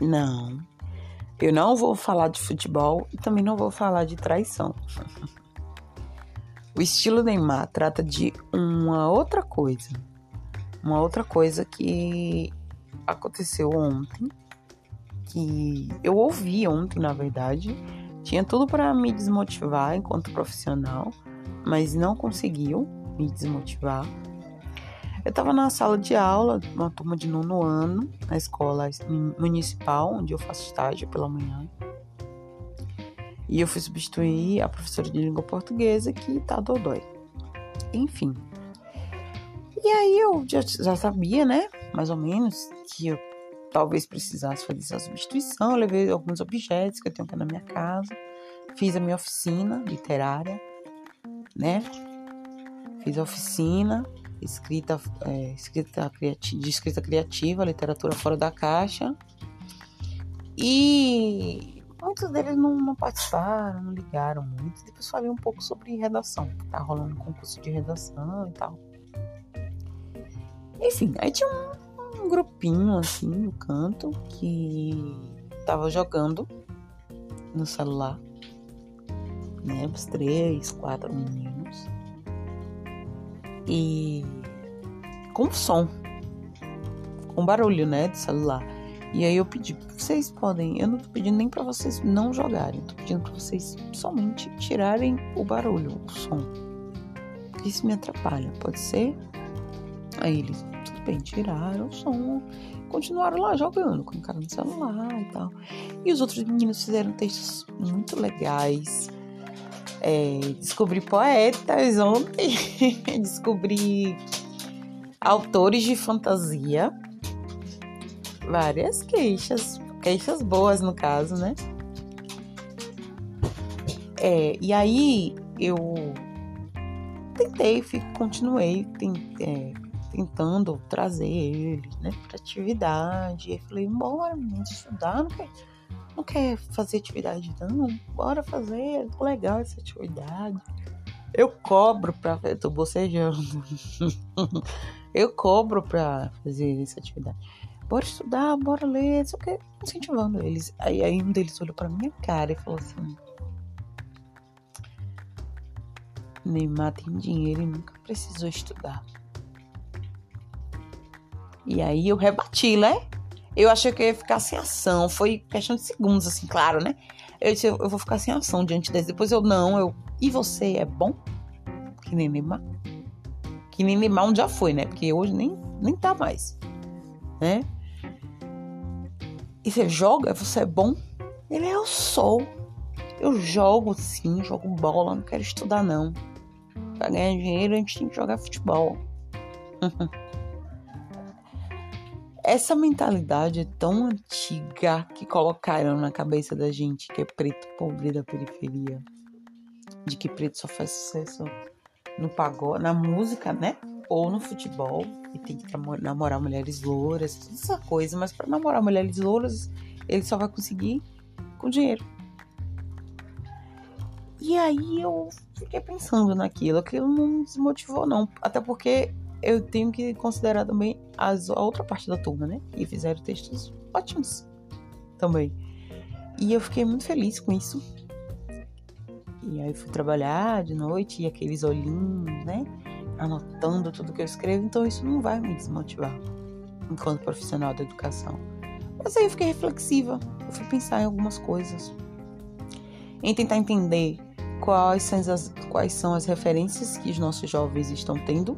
Não. Eu não vou falar de futebol e também não vou falar de traição. O estilo Neymar trata de uma outra coisa. Uma outra coisa que aconteceu ontem, que eu ouvi ontem, na verdade. Tinha tudo para me desmotivar enquanto profissional, mas não conseguiu me desmotivar. Eu estava na sala de aula, uma turma de nono ano, na escola municipal, onde eu faço estágio pela manhã. E eu fui substituir a professora de língua portuguesa, que tá dodói. Enfim. E aí eu já, já sabia, né? Mais ou menos, que eu talvez precisasse fazer essa substituição. Eu levei alguns objetos que eu tenho aqui na minha casa. Fiz a minha oficina literária, né? Fiz a oficina, escrita, é, escrita de escrita criativa, literatura fora da caixa. E Muitos deles não, não, participaram, não ligaram muito. Depois falei um pouco sobre redação, que tá rolando um concurso de redação e tal. Enfim, aí tinha um, um grupinho assim no canto que tava jogando no celular. Né? Os três, quatro meninos. E com som. Com barulho, né? Do celular. E aí eu pedi, vocês podem, eu não tô pedindo nem para vocês não jogarem, tô pedindo para vocês somente tirarem o barulho, o som. Isso me atrapalha, pode ser? Aí eles, tudo bem, tiraram o som, continuaram lá jogando com o cara no celular e tal. E os outros meninos fizeram textos muito legais. É, descobri poetas ontem, descobri autores de fantasia várias queixas, queixas boas no caso, né? É, e aí eu tentei, continuei é, tentando trazer ele, né, para atividade. E falei, bora, menino, estudar, não não quer fazer atividade não, bora fazer, legal essa atividade. Eu cobro pra. Eu tô bocejando. eu cobro pra fazer essa atividade bora estudar, bora ler, só que incentivando eles. Aí, aí um deles olhou pra minha cara e falou assim: Neymar tem dinheiro e nunca precisou estudar. E aí eu rebati, né? Eu achei que eu ia ficar sem ação. Foi questão de segundos, assim, claro, né? Eu disse, eu vou ficar sem ação diante desse. Depois eu, não, eu. E você é bom? Que nem Neymar? Que nem Neymar um já foi, né? Porque hoje nem, nem tá mais. Né? E você joga, você é bom? Ele é, eu sou. Eu jogo sim, jogo bola, não quero estudar não. Pra ganhar dinheiro a gente tem que jogar futebol. Essa mentalidade é tão antiga que colocaram na cabeça da gente que é preto pobre da periferia. De que preto só faz sucesso no pagode, na música, né? Ou no futebol e tem que namorar mulheres louras, toda essa coisa, mas para namorar mulheres louras, ele só vai conseguir com dinheiro. E aí eu fiquei pensando naquilo, aquilo não me desmotivou não, até porque eu tenho que considerar também as, a outra parte da turma, né? E fizeram textos ótimos também. E eu fiquei muito feliz com isso. E aí fui trabalhar de noite e aqueles olhinhos, né? anotando tudo que eu escrevo, então isso não vai me desmotivar enquanto profissional da educação. Mas aí eu fiquei reflexiva, eu fui pensar em algumas coisas, em tentar entender quais são as, quais são as referências que os nossos jovens estão tendo.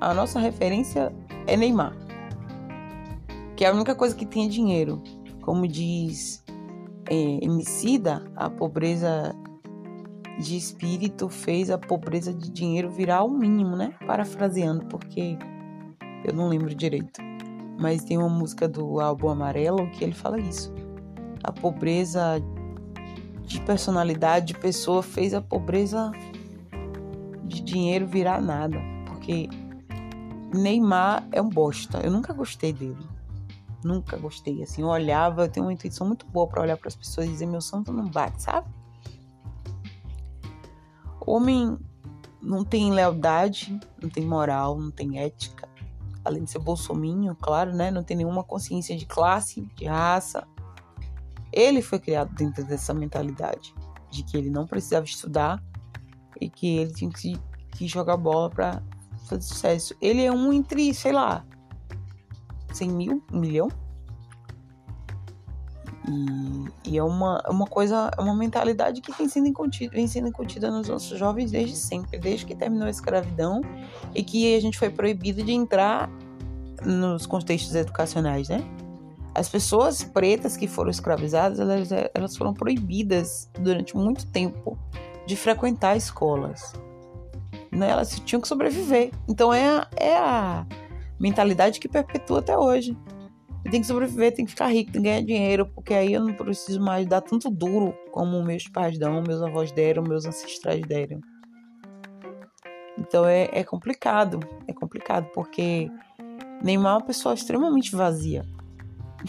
A nossa referência é Neymar, que é a única coisa que tem dinheiro. Como diz é, Emicida, a pobreza de espírito fez a pobreza de dinheiro virar o mínimo, né? Parafraseando, porque eu não lembro direito. Mas tem uma música do álbum Amarelo que ele fala isso. A pobreza de personalidade, de pessoa, fez a pobreza de dinheiro virar nada. Porque Neymar é um bosta. Eu nunca gostei dele. Nunca gostei. Assim, eu olhava, eu tenho uma intuição muito boa para olhar para as pessoas e dizer: meu santo não bate, sabe? Homem não tem lealdade, não tem moral, não tem ética. além de ser bolsominho, claro, né? Não tem nenhuma consciência de classe, de raça. Ele foi criado dentro dessa mentalidade de que ele não precisava estudar e que ele tinha que, que jogar bola para fazer sucesso. Ele é um entre, sei lá, 100 mil, um milhão. E, e, é uma, é uma coisa, é uma mentalidade que tem sido incutida, vem sendo incutida nos nossos jovens desde sempre, desde que terminou a escravidão e que a gente foi proibido de entrar nos contextos educacionais, né? As pessoas pretas que foram escravizadas, elas, elas foram proibidas durante muito tempo de frequentar escolas. Né? Elas tinham que sobreviver. Então é a, é a mentalidade que perpetua até hoje. Tenho que sobreviver, tenho que ficar rico, tenho que ganhar dinheiro, porque aí eu não preciso mais dar tanto duro como meus pais dão, meus avós deram, meus ancestrais deram. Então é, é complicado, é complicado, porque Neymar é uma pessoa extremamente vazia.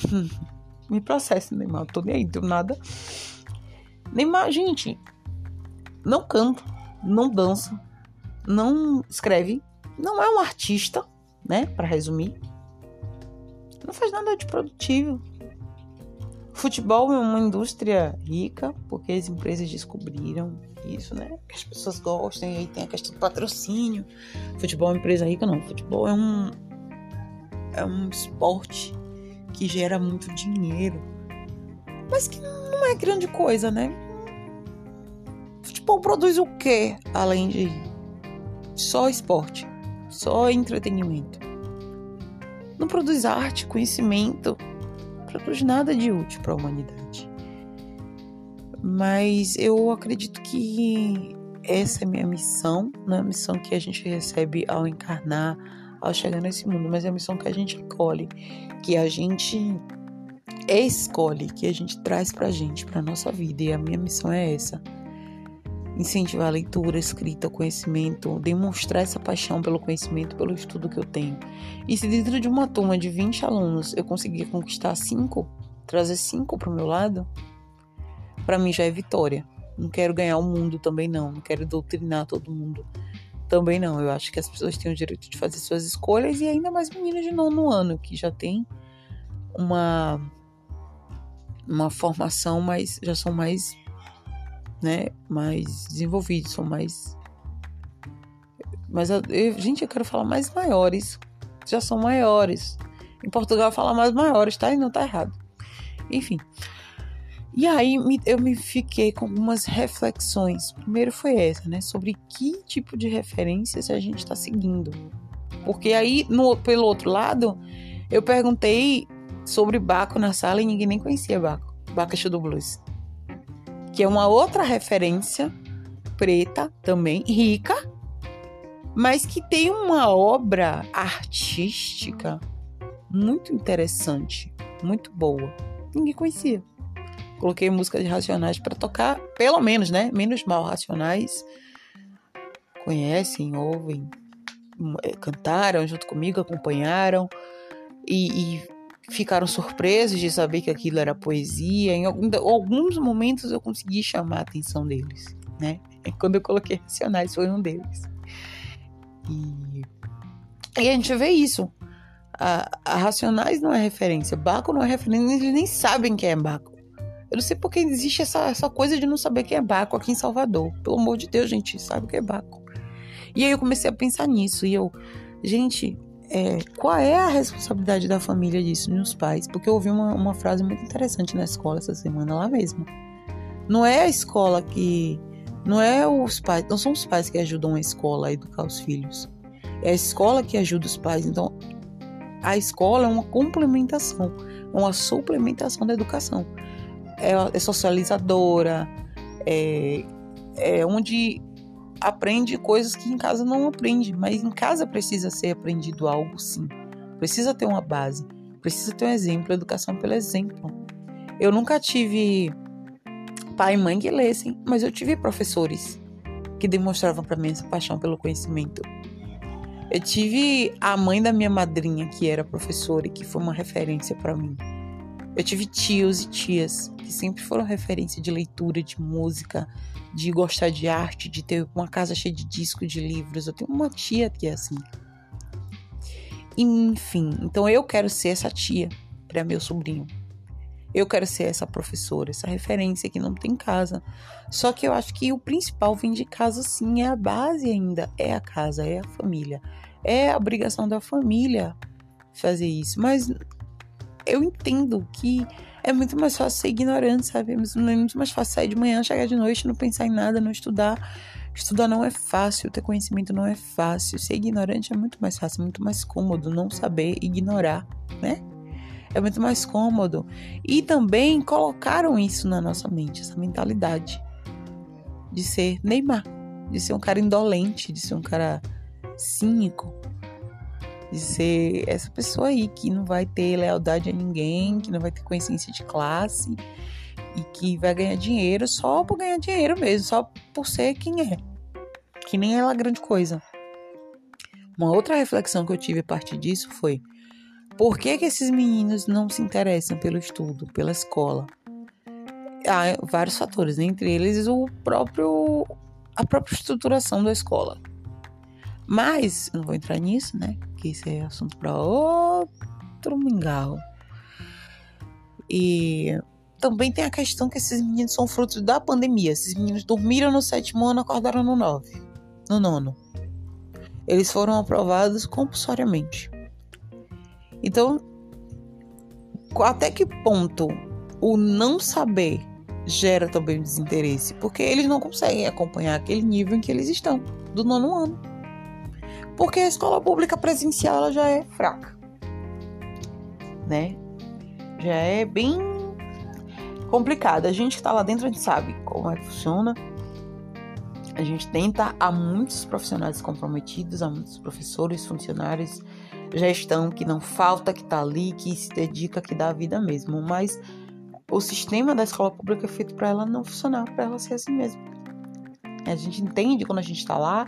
Me processa, Neymar, eu tô nem aí, do nada. Neymar, gente, não canta, não dança, não escreve, não é um artista, né? Para resumir não faz nada de produtivo. Futebol é uma indústria rica, porque as empresas descobriram isso, né? Que as pessoas gostam, aí tem a questão do patrocínio. Futebol é uma empresa rica, não. Futebol é um, é um esporte que gera muito dinheiro, mas que não é grande coisa, né? Futebol produz o quê além de só esporte, só entretenimento? não produz arte, conhecimento, não produz nada de útil para a humanidade. Mas eu acredito que essa é a minha missão, não é a missão que a gente recebe ao encarnar, ao chegar nesse mundo, mas é a missão que a gente acolhe, que a gente escolhe, que a gente traz pra gente, pra nossa vida. E a minha missão é essa incentivar a leitura, a escrita, o conhecimento, demonstrar essa paixão pelo conhecimento, pelo estudo que eu tenho. E se dentro de uma turma de 20 alunos eu conseguir conquistar cinco, trazer cinco para o meu lado, para mim já é vitória. Não quero ganhar o mundo também não, não quero doutrinar todo mundo também não. Eu acho que as pessoas têm o direito de fazer suas escolhas e ainda mais meninas de nono ano que já tem uma uma formação, mas já são mais né, mais desenvolvidos, são mais. Mas, eu, gente, eu quero falar mais maiores. Já são maiores. Em Portugal, falar mais maiores, tá? E não tá errado. Enfim. E aí eu me fiquei com algumas reflexões. Primeiro foi essa, né? Sobre que tipo de referências a gente está seguindo. Porque aí, no, pelo outro lado, eu perguntei sobre Baco na sala e ninguém nem conhecia Baco. Baco do Blues que é uma outra referência preta também, rica, mas que tem uma obra artística muito interessante, muito boa. Ninguém conhecia. Coloquei música de Racionais para tocar, pelo menos, né? Menos mal Racionais. Conhecem, ouvem, cantaram junto comigo, acompanharam e, e ficaram surpresos de saber que aquilo era poesia. Em alguns momentos eu consegui chamar a atenção deles, né? É quando eu coloquei Racionais foi um deles. E, e a gente vê isso. A, a, Racionais não é referência, Baco não é referência, eles nem sabem quem é Baco. Eu não sei porque existe essa, essa coisa de não saber quem é Baco aqui em Salvador. Pelo amor de Deus, gente, sabe o que é Baco. E aí eu comecei a pensar nisso e eu, gente, é, qual é a responsabilidade da família disso, dos pais? Porque eu ouvi uma, uma frase muito interessante na escola essa semana lá mesmo. Não é a escola que. Não é os pais. Não são os pais que ajudam a escola a educar os filhos. É a escola que ajuda os pais. Então, a escola é uma complementação, uma suplementação da educação. É, é socializadora, é, é onde aprende coisas que em casa não aprende, mas em casa precisa ser aprendido algo sim. Precisa ter uma base, precisa ter um exemplo, educação pelo exemplo. Eu nunca tive pai e mãe que lessem, mas eu tive professores que demonstravam para mim essa paixão pelo conhecimento. Eu tive a mãe da minha madrinha que era professora e que foi uma referência para mim. Eu tive tios e tias que sempre foram referência de leitura, de música, de gostar de arte, de ter uma casa cheia de discos, de livros. Eu tenho uma tia que é assim. Enfim, então eu quero ser essa tia para meu sobrinho. Eu quero ser essa professora, essa referência que não tem casa. Só que eu acho que o principal vem de casa sim, é a base ainda, é a casa, é a família. É a obrigação da família fazer isso. Mas eu entendo que é muito mais fácil ser ignorante, sabe? É muito mais fácil sair de manhã, chegar de noite, não pensar em nada, não estudar. Estudar não é fácil, ter conhecimento não é fácil. Ser ignorante é muito mais fácil, muito mais cômodo não saber ignorar, né? é muito mais cômodo. E também colocaram isso na nossa mente, essa mentalidade de ser Neymar, de ser um cara indolente, de ser um cara cínico, de ser essa pessoa aí que não vai ter lealdade a ninguém, que não vai ter consciência de classe e que vai ganhar dinheiro só por ganhar dinheiro mesmo, só por ser quem é. Que nem ela grande coisa. Uma outra reflexão que eu tive a partir disso foi: por que, que esses meninos não se interessam pelo estudo, pela escola? Há vários fatores, né? entre eles o próprio a própria estruturação da escola. Mas não vou entrar nisso, né? Que isso é assunto para outro mingau. E também tem a questão que esses meninos são frutos da pandemia. Esses meninos dormiram no sétimo ano, acordaram no nove, no nono. Eles foram aprovados compulsoriamente. Então, até que ponto o não saber gera também desinteresse? Porque eles não conseguem acompanhar aquele nível em que eles estão, do nono ano. Porque a escola pública presencial ela já é fraca, né? Já é bem complicada. A gente está lá dentro, a gente sabe como é que funciona. A gente tenta, há muitos profissionais comprometidos, há muitos professores, funcionários gestão que não falta, que está ali, que se dedica, que dá a vida mesmo. Mas o sistema da escola pública é feito para ela não funcionar, para ela ser assim mesmo. A gente entende quando a gente está lá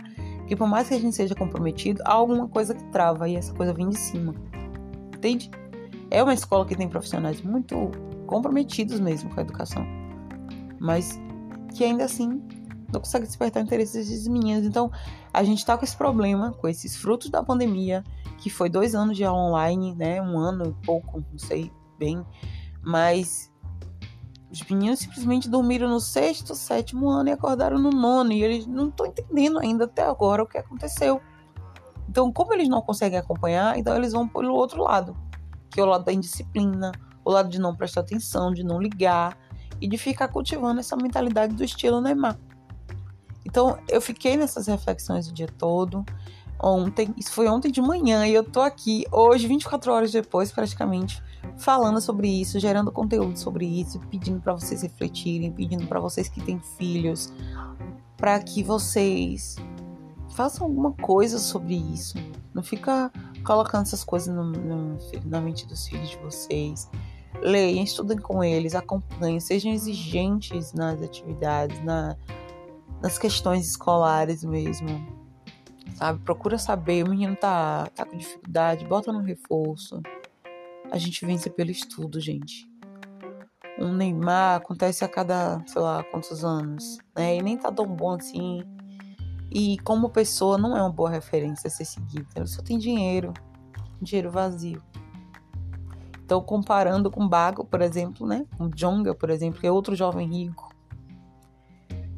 que por mais que a gente seja comprometido, há alguma coisa que trava e essa coisa vem de cima. Entende? É uma escola que tem profissionais muito comprometidos mesmo com a educação, mas que ainda assim não consegue despertar interesse desses meninos. Então, a gente está com esse problema, com esses frutos da pandemia, que foi dois anos de aula online, né? Um ano e pouco, não sei bem. Mas os meninos simplesmente dormiram no sexto, sétimo ano e acordaram no nono. E eles não estão entendendo ainda até agora o que aconteceu. Então, como eles não conseguem acompanhar, então eles vão pelo outro lado, que é o lado da indisciplina, o lado de não prestar atenção, de não ligar e de ficar cultivando essa mentalidade do estilo Neymar. Então, eu fiquei nessas reflexões o dia todo ontem, isso foi ontem de manhã, e eu tô aqui hoje, 24 horas depois, praticamente, falando sobre isso, gerando conteúdo sobre isso, pedindo para vocês refletirem, pedindo para vocês que têm filhos, para que vocês façam alguma coisa sobre isso. Não fica colocando essas coisas no, no, na mente dos filhos de vocês. Leiam, estudem com eles, acompanhem, sejam exigentes nas atividades, na, nas questões escolares mesmo sabe? Procura saber, o menino tá, tá com dificuldade, bota no reforço. A gente vence pelo estudo, gente. Um Neymar acontece a cada, sei lá, quantos anos, né? E nem tá tão bom assim. E como pessoa não é uma boa referência a ser seguida. Ele só tem dinheiro, dinheiro vazio. Então, comparando com Bago, por exemplo, né? Com Jonga, por exemplo, que é outro jovem rico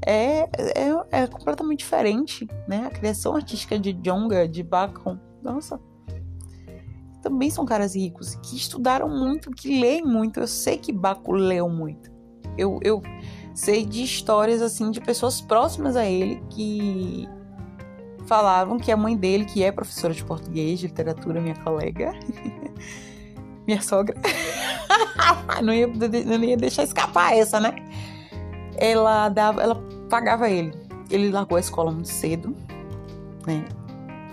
é, é, é completamente diferente, né? A criação artística de Jonga, de Bacon, nossa, também são caras ricos que estudaram muito, que leem muito. Eu sei que Baco leu muito. Eu, eu sei de histórias assim de pessoas próximas a ele que falavam que a mãe dele, que é professora de português, de literatura, minha colega, minha sogra, não, ia, não ia deixar escapar essa, né? Ela dava, ela pagava ele. Ele largou a escola muito cedo, né?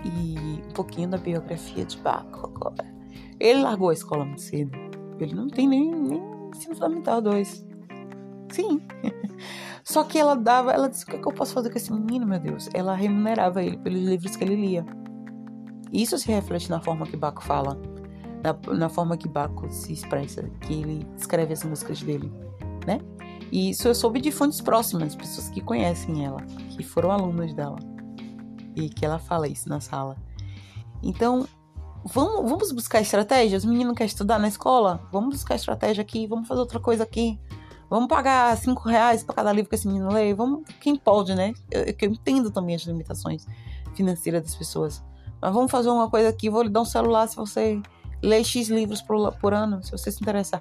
E um pouquinho da biografia de Baco agora. Ele largou a escola muito cedo. Ele não tem nem, nem ensino fundamental 2. Sim. Só que ela dava, ela disse: O que, é que eu posso fazer com esse menino, meu Deus? Ela remunerava ele pelos livros que ele lia. Isso se reflete na forma que Baco fala, na, na forma que Baco se expressa, que ele escreve as músicas dele, né? E isso eu soube de fontes próximas, pessoas que conhecem ela, que foram alunas dela. E que ela fala isso na sala. Então, vamos, vamos buscar estratégias? O menino quer estudar na escola? Vamos buscar estratégia aqui, vamos fazer outra coisa aqui. Vamos pagar cinco reais para cada livro que esse menino lê? Vamos, quem pode, né? Eu, eu entendo também as limitações financeiras das pessoas. Mas vamos fazer uma coisa aqui, vou lhe dar um celular se você lê X livros por, por ano, se você se interessar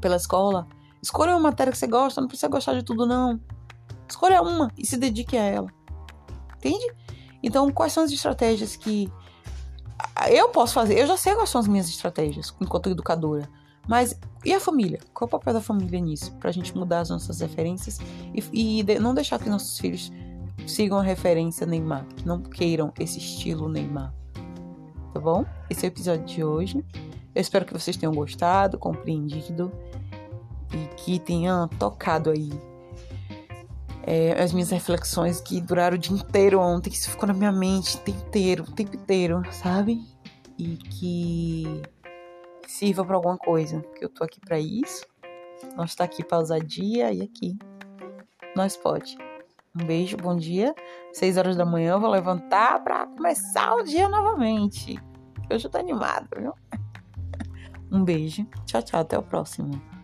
pela escola. Escolha uma matéria que você gosta, não precisa gostar de tudo, não. Escolha uma e se dedique a ela. Entende? Então, quais são as estratégias que eu posso fazer? Eu já sei quais são as minhas estratégias enquanto educadora. Mas e a família? Qual é o papel da família nisso? Pra gente mudar as nossas referências e, e de, não deixar que nossos filhos sigam a referência Neymar, que não queiram esse estilo Neymar. Tá bom? Esse é o episódio de hoje. Eu espero que vocês tenham gostado, compreendido e que tenham tocado aí é, as minhas reflexões que duraram o dia inteiro ontem, que isso ficou na minha mente o tempo inteiro, o tempo inteiro, sabe? E que sirva para alguma coisa, que eu tô aqui para isso. Nós tá aqui para dia e aqui nós pode. Um beijo, bom dia. Seis horas da manhã eu vou levantar para começar o dia novamente. Hoje eu tô animado, viu? Um beijo. Tchau, tchau. Até o próximo.